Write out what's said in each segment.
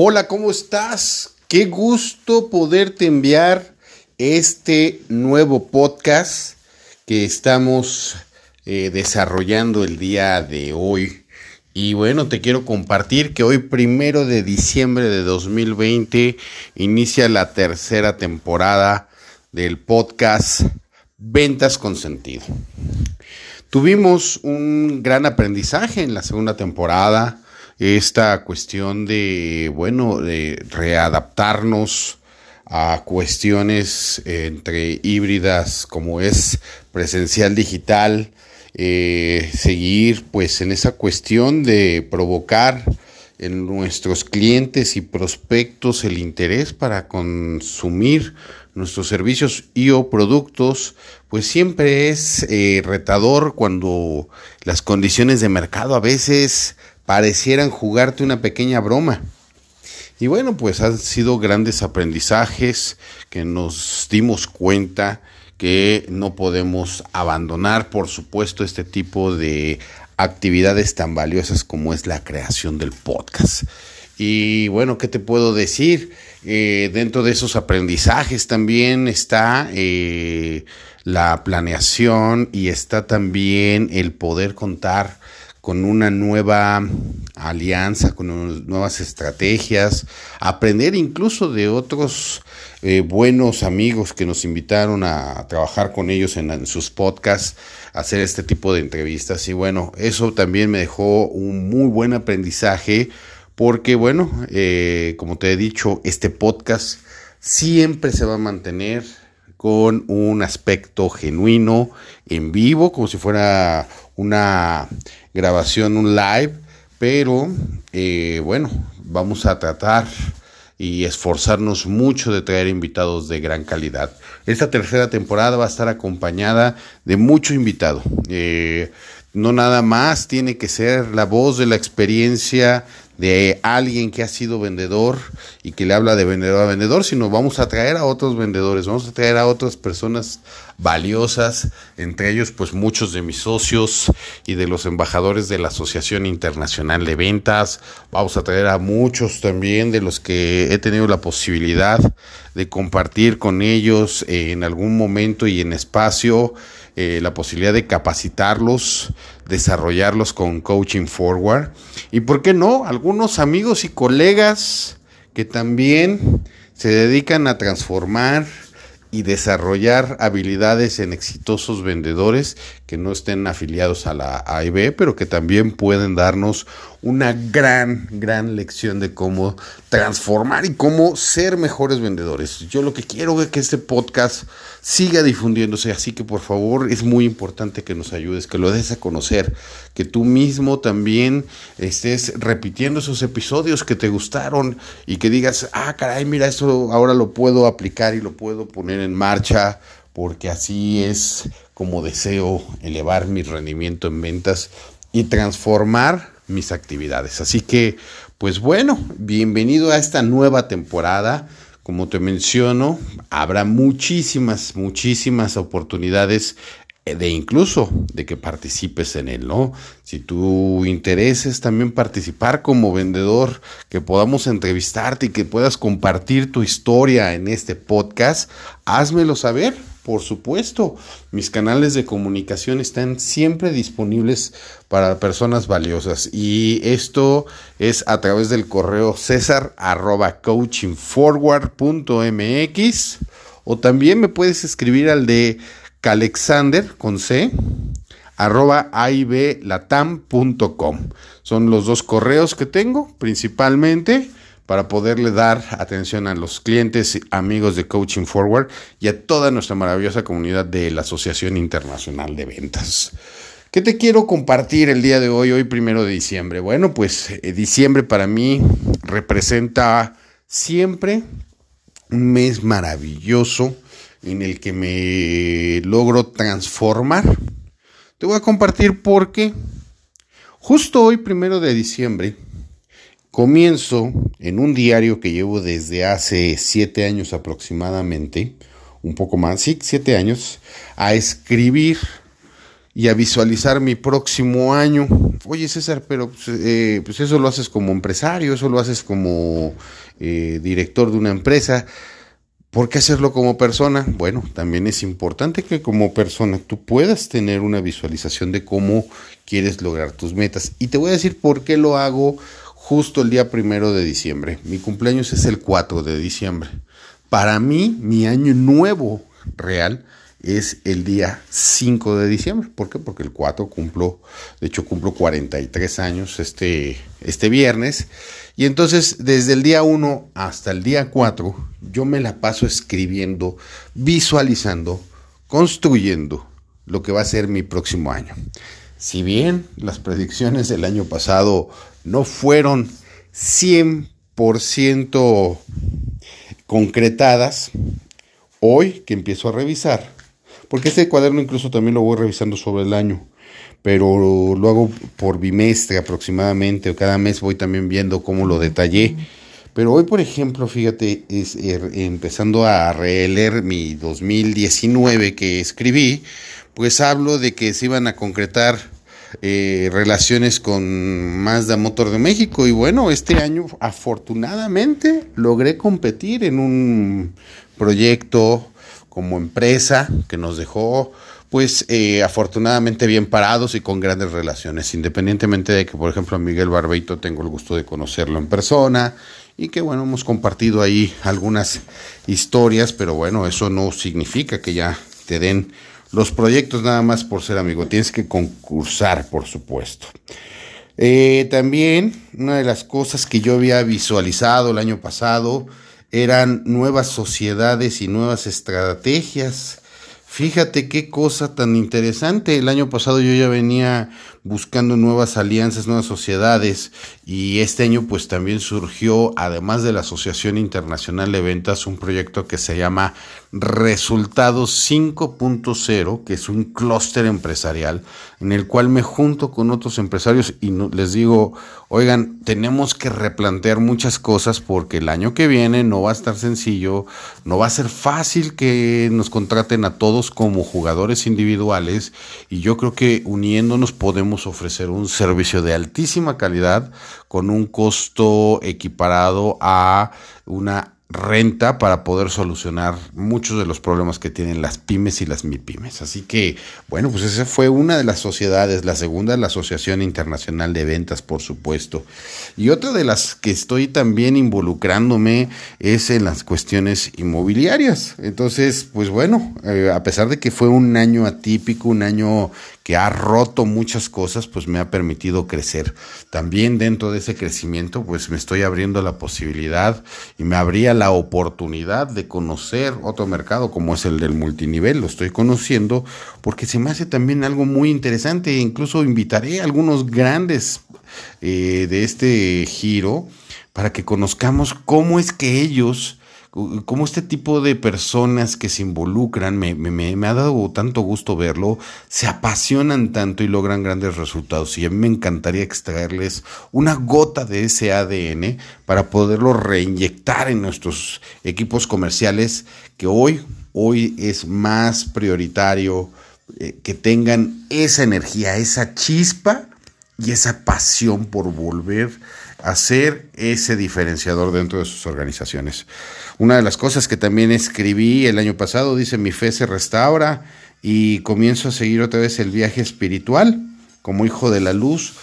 Hola, ¿cómo estás? Qué gusto poderte enviar este nuevo podcast que estamos eh, desarrollando el día de hoy. Y bueno, te quiero compartir que hoy, primero de diciembre de 2020, inicia la tercera temporada del podcast Ventas con Sentido. Tuvimos un gran aprendizaje en la segunda temporada esta cuestión de, bueno, de readaptarnos a cuestiones entre híbridas como es presencial digital, eh, seguir pues en esa cuestión de provocar en nuestros clientes y prospectos el interés para consumir nuestros servicios y o productos, pues siempre es eh, retador cuando las condiciones de mercado a veces parecieran jugarte una pequeña broma. Y bueno, pues han sido grandes aprendizajes que nos dimos cuenta que no podemos abandonar, por supuesto, este tipo de actividades tan valiosas como es la creación del podcast. Y bueno, ¿qué te puedo decir? Eh, dentro de esos aprendizajes también está eh, la planeación y está también el poder contar con una nueva alianza, con nuevas estrategias, aprender incluso de otros eh, buenos amigos que nos invitaron a, trabajar con ellos en, sus podcasts, hacer este tipo de entrevistas. Y bueno, eso también me dejó un muy buen aprendizaje porque bueno, eh, como te he dicho, este podcast siempre se va a mantener con un aspecto genuino, en vivo, como si fuera una grabación, un live, pero eh, bueno, vamos a tratar y esforzarnos mucho de traer invitados de gran calidad. Esta tercera temporada va a estar acompañada de mucho invitado. Eh, no nada más tiene que ser la voz de la experiencia de alguien que ha sido vendedor y que le habla de vendedor a vendedor, sino vamos a traer a otros vendedores, vamos a traer a otras personas valiosas, entre ellos pues muchos de mis socios y de los embajadores de la Asociación Internacional de Ventas, vamos a traer a muchos también de los que he tenido la posibilidad de compartir con ellos en algún momento y en espacio eh, la posibilidad de capacitarlos, desarrollarlos con Coaching Forward. Y por qué no, algunos amigos y colegas que también se dedican a transformar y desarrollar habilidades en exitosos vendedores que no estén afiliados a la AIB, pero que también pueden darnos una gran, gran lección de cómo transformar y cómo ser mejores vendedores. Yo lo que quiero es que este podcast siga difundiéndose, así que por favor es muy importante que nos ayudes, que lo des a conocer, que tú mismo también estés repitiendo esos episodios que te gustaron y que digas, ah, caray, mira, esto ahora lo puedo aplicar y lo puedo poner en marcha porque así es como deseo elevar mi rendimiento en ventas y transformar mis actividades. Así que, pues bueno, bienvenido a esta nueva temporada. Como te menciono, habrá muchísimas, muchísimas oportunidades de incluso de que participes en él, ¿no? Si tu interés es también participar como vendedor, que podamos entrevistarte y que puedas compartir tu historia en este podcast, házmelo saber por supuesto, mis canales de comunicación están siempre disponibles para personas valiosas y esto es a través del correo cesar arroba coachingforward.mx o también me puedes escribir al de calexander con c arroba aiblatam.com. Son los dos correos que tengo principalmente para poderle dar atención a los clientes, amigos de Coaching Forward y a toda nuestra maravillosa comunidad de la Asociación Internacional de Ventas. ¿Qué te quiero compartir el día de hoy, hoy primero de diciembre? Bueno, pues eh, diciembre para mí representa siempre un mes maravilloso en el que me logro transformar. Te voy a compartir porque justo hoy primero de diciembre Comienzo en un diario que llevo desde hace siete años aproximadamente, un poco más, sí, siete años, a escribir y a visualizar mi próximo año. Oye César, pero pues, eh, pues eso lo haces como empresario, eso lo haces como eh, director de una empresa. ¿Por qué hacerlo como persona? Bueno, también es importante que como persona tú puedas tener una visualización de cómo quieres lograr tus metas. Y te voy a decir por qué lo hago justo el día primero de diciembre. Mi cumpleaños es el 4 de diciembre. Para mí, mi año nuevo real es el día 5 de diciembre. ¿Por qué? Porque el 4 cumplo, de hecho cumplo 43 años este, este viernes. Y entonces desde el día 1 hasta el día 4 yo me la paso escribiendo, visualizando, construyendo lo que va a ser mi próximo año. Si bien las predicciones del año pasado no fueron 100% concretadas, hoy que empiezo a revisar, porque este cuaderno incluso también lo voy revisando sobre el año, pero lo hago por bimestre aproximadamente, o cada mes voy también viendo cómo lo detallé. Pero hoy, por ejemplo, fíjate, es, er, empezando a releer mi 2019 que escribí, pues hablo de que se iban a concretar eh, relaciones con Mazda Motor de México y bueno, este año afortunadamente logré competir en un proyecto como empresa que nos dejó pues eh, afortunadamente bien parados y con grandes relaciones, independientemente de que, por ejemplo, a Miguel Barbeito tengo el gusto de conocerlo en persona y que, bueno, hemos compartido ahí algunas historias, pero bueno, eso no significa que ya te den los proyectos nada más por ser amigo, tienes que concursar, por supuesto. Eh, también una de las cosas que yo había visualizado el año pasado eran nuevas sociedades y nuevas estrategias. Fíjate qué cosa tan interesante. El año pasado yo ya venía buscando nuevas alianzas, nuevas sociedades. Y este año pues también surgió, además de la Asociación Internacional de Ventas, un proyecto que se llama Resultados 5.0, que es un clúster empresarial en el cual me junto con otros empresarios y les digo, oigan, tenemos que replantear muchas cosas porque el año que viene no va a estar sencillo, no va a ser fácil que nos contraten a todos como jugadores individuales y yo creo que uniéndonos podemos ofrecer un servicio de altísima calidad con un costo equiparado a una renta para poder solucionar muchos de los problemas que tienen las pymes y las MIPYMES. Así que, bueno, pues esa fue una de las sociedades. La segunda la Asociación Internacional de Ventas, por supuesto. Y otra de las que estoy también involucrándome es en las cuestiones inmobiliarias. Entonces, pues bueno, eh, a pesar de que fue un año atípico, un año que ha roto muchas cosas, pues me ha permitido crecer. También dentro de ese crecimiento, pues me estoy abriendo la posibilidad y me abría la oportunidad de conocer otro mercado como es el del multinivel. Lo estoy conociendo porque se me hace también algo muy interesante. Incluso invitaré a algunos grandes eh, de este giro para que conozcamos cómo es que ellos cómo este tipo de personas que se involucran, me, ha dado tanto gusto verlo, se apasionan tanto y logran grandes resultados. Y a mí me encantaría extraerles una gota de ese ADN para poderlo reinyectar en nuestros equipos comerciales, que hoy, hoy es más prioritario eh, que tengan esa energía, esa chispa y esa pasión por volver a ser ese diferenciador dentro de sus organizaciones. Una de las cosas que también escribí el año pasado dice, mi fe se restaura y comienzo a seguir otra vez el viaje espiritual como hijo de la luz.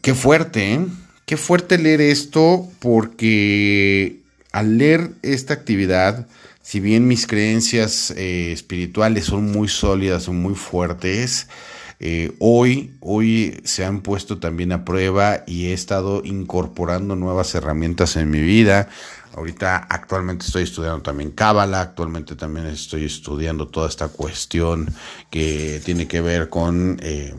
Qué fuerte, ¿eh? Qué fuerte leer esto porque al leer esta actividad, si bien mis creencias eh, espirituales son muy sólidas, son muy fuertes, eh, hoy, hoy se han puesto también a prueba y he estado incorporando nuevas herramientas en mi vida. Ahorita actualmente estoy estudiando también Cábala, actualmente también estoy estudiando toda esta cuestión que tiene que ver con eh,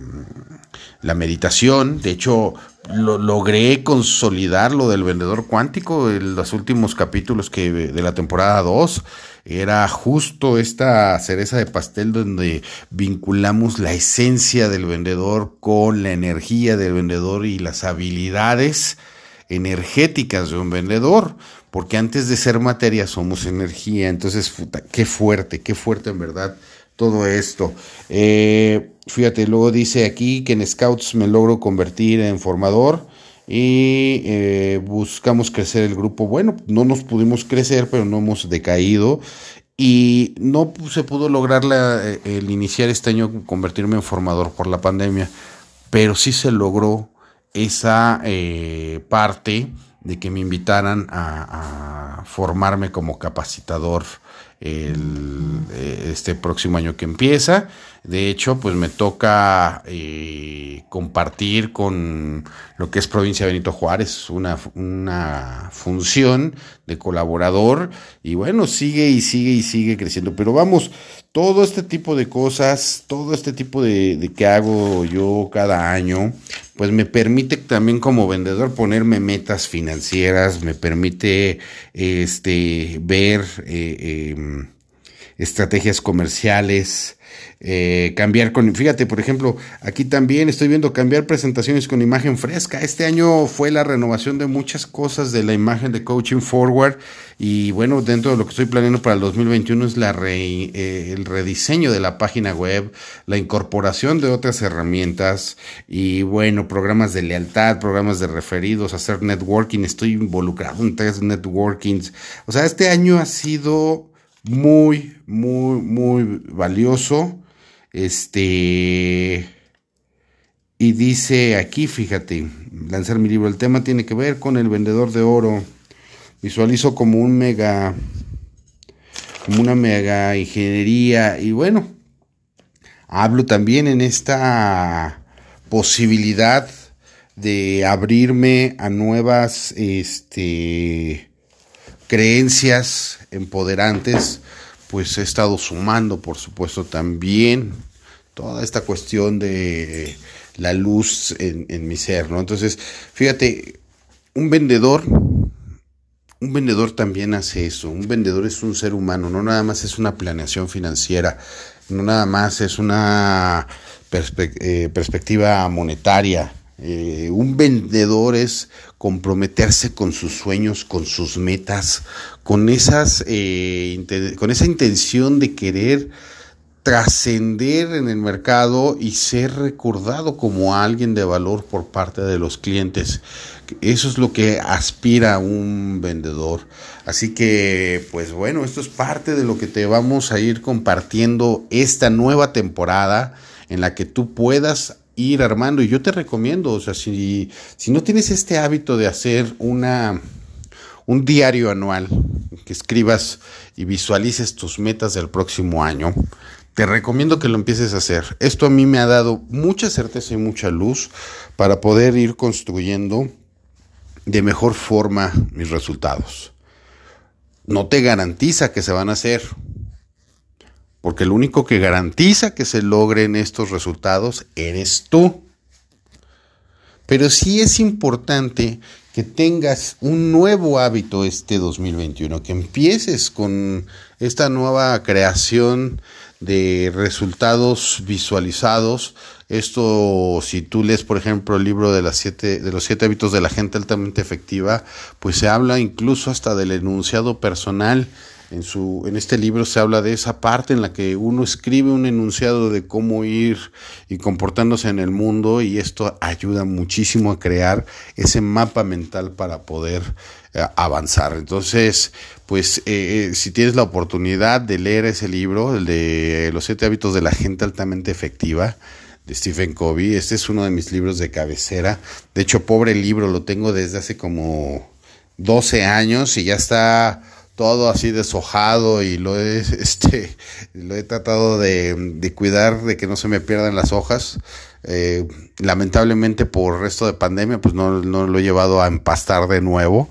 la meditación. De hecho, lo, logré consolidar lo del vendedor cuántico en los últimos capítulos que de la temporada 2 era justo esta cereza de pastel donde vinculamos la esencia del vendedor con la energía del vendedor y las habilidades energéticas de un vendedor, porque antes de ser materia somos energía, entonces qué fuerte, qué fuerte en verdad todo esto. Eh, fíjate, luego dice aquí que en Scouts me logro convertir en formador y eh, buscamos crecer el grupo. Bueno, no nos pudimos crecer, pero no hemos decaído y no se pudo lograr eh, el iniciar este año convertirme en formador por la pandemia, pero sí se logró esa parte de que me invitaran a, formarme como capacitador el, este próximo año que empieza. De hecho, pues me toca eh, compartir con lo que es Provincia Benito Juárez una, una función de colaborador y bueno, sigue y sigue y sigue creciendo. Pero vamos, todo este tipo de cosas, todo este tipo de, de que hago yo cada año, pues me permite también como vendedor ponerme metas financieras, me permite este, ver eh, em, estrategias comerciales, eh, cambiar con, fíjate, por ejemplo, aquí también estoy viendo cambiar presentaciones con imagen fresca. Este año fue la renovación de muchas cosas de la imagen de Coaching Forward y bueno, dentro de lo que estoy planeando para el 2021 es la eh, el rediseño de la página web, la incorporación de otras herramientas y bueno, programas de lealtad, programas de referidos, hacer networking. Estoy involucrado en tres networkings. O sea, este año ha sido muy, muy, muy valioso. Este. Y dice aquí, fíjate, lanzar mi libro. El tema tiene que ver con el vendedor de oro. Visualizo como un mega. Como una mega ingeniería. Y bueno, hablo también en esta posibilidad de abrirme a nuevas este, creencias empoderantes pues he estado sumando, por supuesto, también toda esta cuestión de la luz en, mi ser, ¿no? Entonces, fíjate, un vendedor, un vendedor también hace eso, un vendedor es un ser humano, no nada más es una planeación financiera, no nada más es una eh, perspectiva monetaria, eh, un vendedor es comprometerse con sus sueños, con sus metas, con, esas, eh, con esa intención de querer trascender en el mercado y ser recordado como alguien de valor por parte de los clientes. Eso es lo que aspira un vendedor. Así que, pues bueno, esto es parte de lo que te vamos a ir compartiendo esta nueva temporada en la que tú puedas ir armando. Y yo te recomiendo, o sea, si, si no tienes este hábito de hacer una, un diario anual, que escribas y visualices tus metas del próximo año, te recomiendo que lo empieces a hacer. Esto a mí me ha dado mucha certeza y mucha luz para poder ir construyendo de mejor forma mis resultados. No te garantiza que se van a hacer, porque el único que garantiza que se logren estos resultados eres tú. Pero sí es importante que tengas un nuevo hábito este 2021, que empieces con esta nueva creación de resultados visualizados. Esto, si tú lees, por ejemplo, el libro de, de los siete hábitos de la gente altamente efectiva, pues se habla incluso hasta del enunciado personal en, su, en este libro se habla de esa parte en la que uno escribe un enunciado de cómo ir y comportándose en el mundo y esto ayuda muchísimo a crear ese mapa mental para poder eh, avanzar. Entonces, pues eh, eh, si tienes la oportunidad de leer ese libro, el de Los siete hábitos de la gente altamente efectiva, de Stephen Covey. Este es uno de mis libros de cabecera. De hecho, pobre libro, lo tengo desde hace como 12 años y ya está todo así deshojado y lo he, este, lo he tratado de, cuidar de que no se me pierdan las hojas. Eh, lamentablemente por resto de pandemia pues no, no, lo he llevado a empastar de nuevo.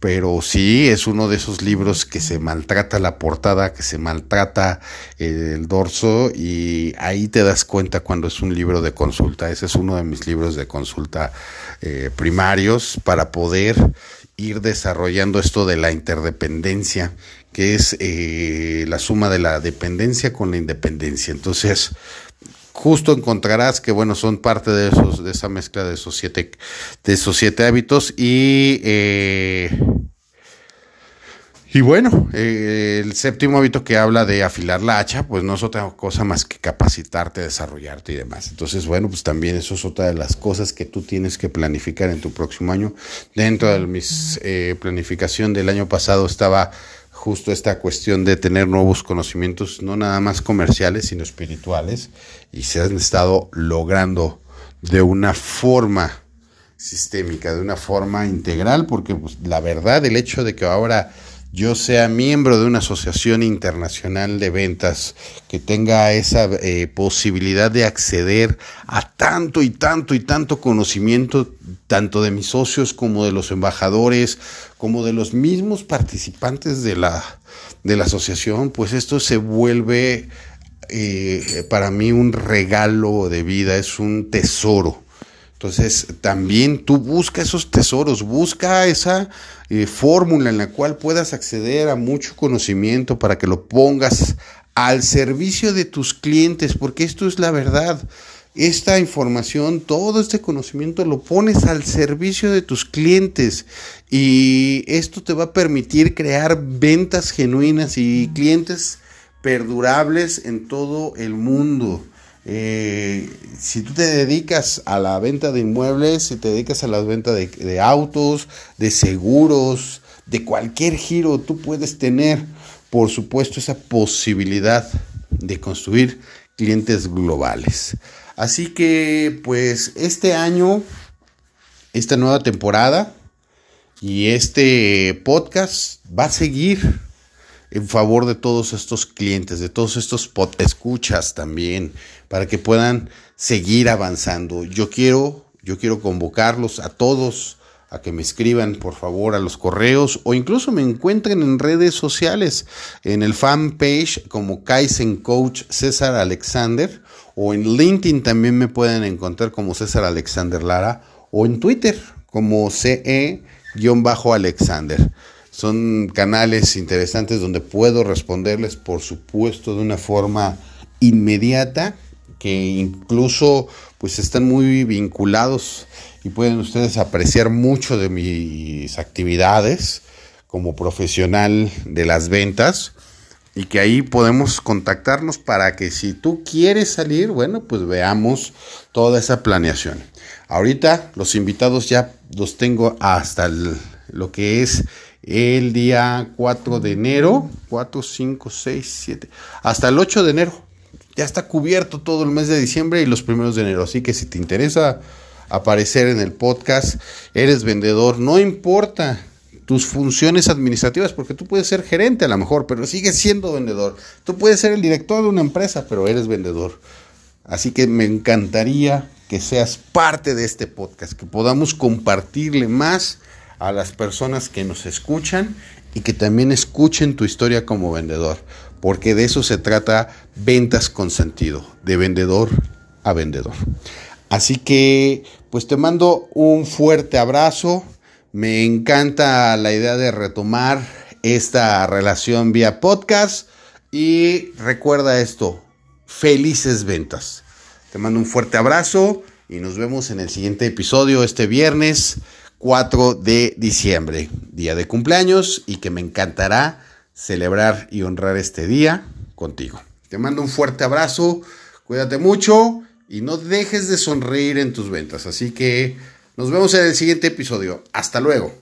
Pero sí, es uno de esos libros que se maltrata la portada, que se maltrata el dorso y ahí te das cuenta cuando es un libro de consulta. Ese es uno de mis libros de consulta eh, primarios para poder ir desarrollando esto de la interdependencia, que es eh, la suma de la dependencia con la independencia. Entonces, justo encontrarás que bueno son parte de esos de esa mezcla de esos siete de esos siete hábitos y eh, Y bueno, eh, el séptimo hábito que habla de afilar la hacha, pues no es otra cosa más que capacitarte, desarrollarte y demás. Entonces, bueno, pues también eso es otra de las cosas que tú tienes que planificar en tu próximo año. Dentro de mi eh, planificación del año pasado estaba justo esta cuestión de tener nuevos conocimientos, no nada más comerciales, sino espirituales, y se han estado logrando de una forma sistémica, de una forma integral, porque pues, la verdad, el hecho de que ahora yo sea miembro de una asociación internacional de ventas que tenga esa eh, posibilidad de acceder a tanto y tanto y tanto conocimiento, tanto de mis socios como de los embajadores, como de los mismos participantes de la, de la asociación, pues esto se vuelve eh, para mí un regalo de vida, es un tesoro. Entonces, también tú busca esos tesoros, busca esa eh, fórmula en la cual puedas acceder a mucho conocimiento para que lo pongas al servicio de tus clientes, porque esto es la verdad. Esta información, todo este conocimiento lo pones al servicio de tus clientes y esto te va a permitir crear ventas genuinas y clientes perdurables en todo el mundo. Eh, si tú te dedicas a la venta de inmuebles, si te dedicas a la venta de, autos, de seguros, de cualquier giro, tú puedes tener, por supuesto, esa posibilidad de construir clientes globales. Así que, pues, este año, esta nueva temporada y este podcast va a seguir en favor de todos estos clientes, de todos estos escuchas también, para que puedan seguir avanzando. Yo quiero, yo quiero convocarlos a todos a que me escriban por favor a los correos o incluso me encuentren en redes sociales, en el fanpage como Kaizen Coach César Alexander o en LinkedIn también me pueden encontrar como César Alexander Lara o en Twitter como CE-Alexander. Son canales interesantes donde puedo responderles, por supuesto, de una forma inmediata, que incluso pues están muy vinculados y pueden ustedes apreciar mucho de mis actividades como profesional de las ventas y que ahí podemos contactarnos para que si tú quieres salir, bueno, pues veamos toda esa planeación. Ahorita los invitados ya los tengo hasta lo que es el día 4 de enero, 4, 5, 6, 7, hasta el 8 de enero. Ya está cubierto todo el mes de diciembre y los primeros de enero. Así que si te interesa aparecer en el podcast, eres vendedor, no importa tus funciones administrativas, porque tú puedes ser gerente a lo mejor, pero sigues siendo vendedor. Tú puedes ser el director de una empresa, pero eres vendedor. Así que me encantaría que seas parte de este podcast, que podamos compartirle más a las personas que nos escuchan y que también escuchen tu historia como vendedor, porque de eso se trata ventas con sentido, de vendedor a vendedor. Así que, pues te mando un fuerte abrazo. Me encanta la idea de retomar esta relación vía podcast y recuerda esto, felices ventas. Te mando un fuerte abrazo y nos vemos en el siguiente episodio este viernes 4 de diciembre, día de cumpleaños y que me encantará celebrar y honrar este día contigo. Te mando un fuerte abrazo, cuídate mucho y no dejes de sonreír en tus ventas. Así que nos vemos en el siguiente episodio. Hasta luego.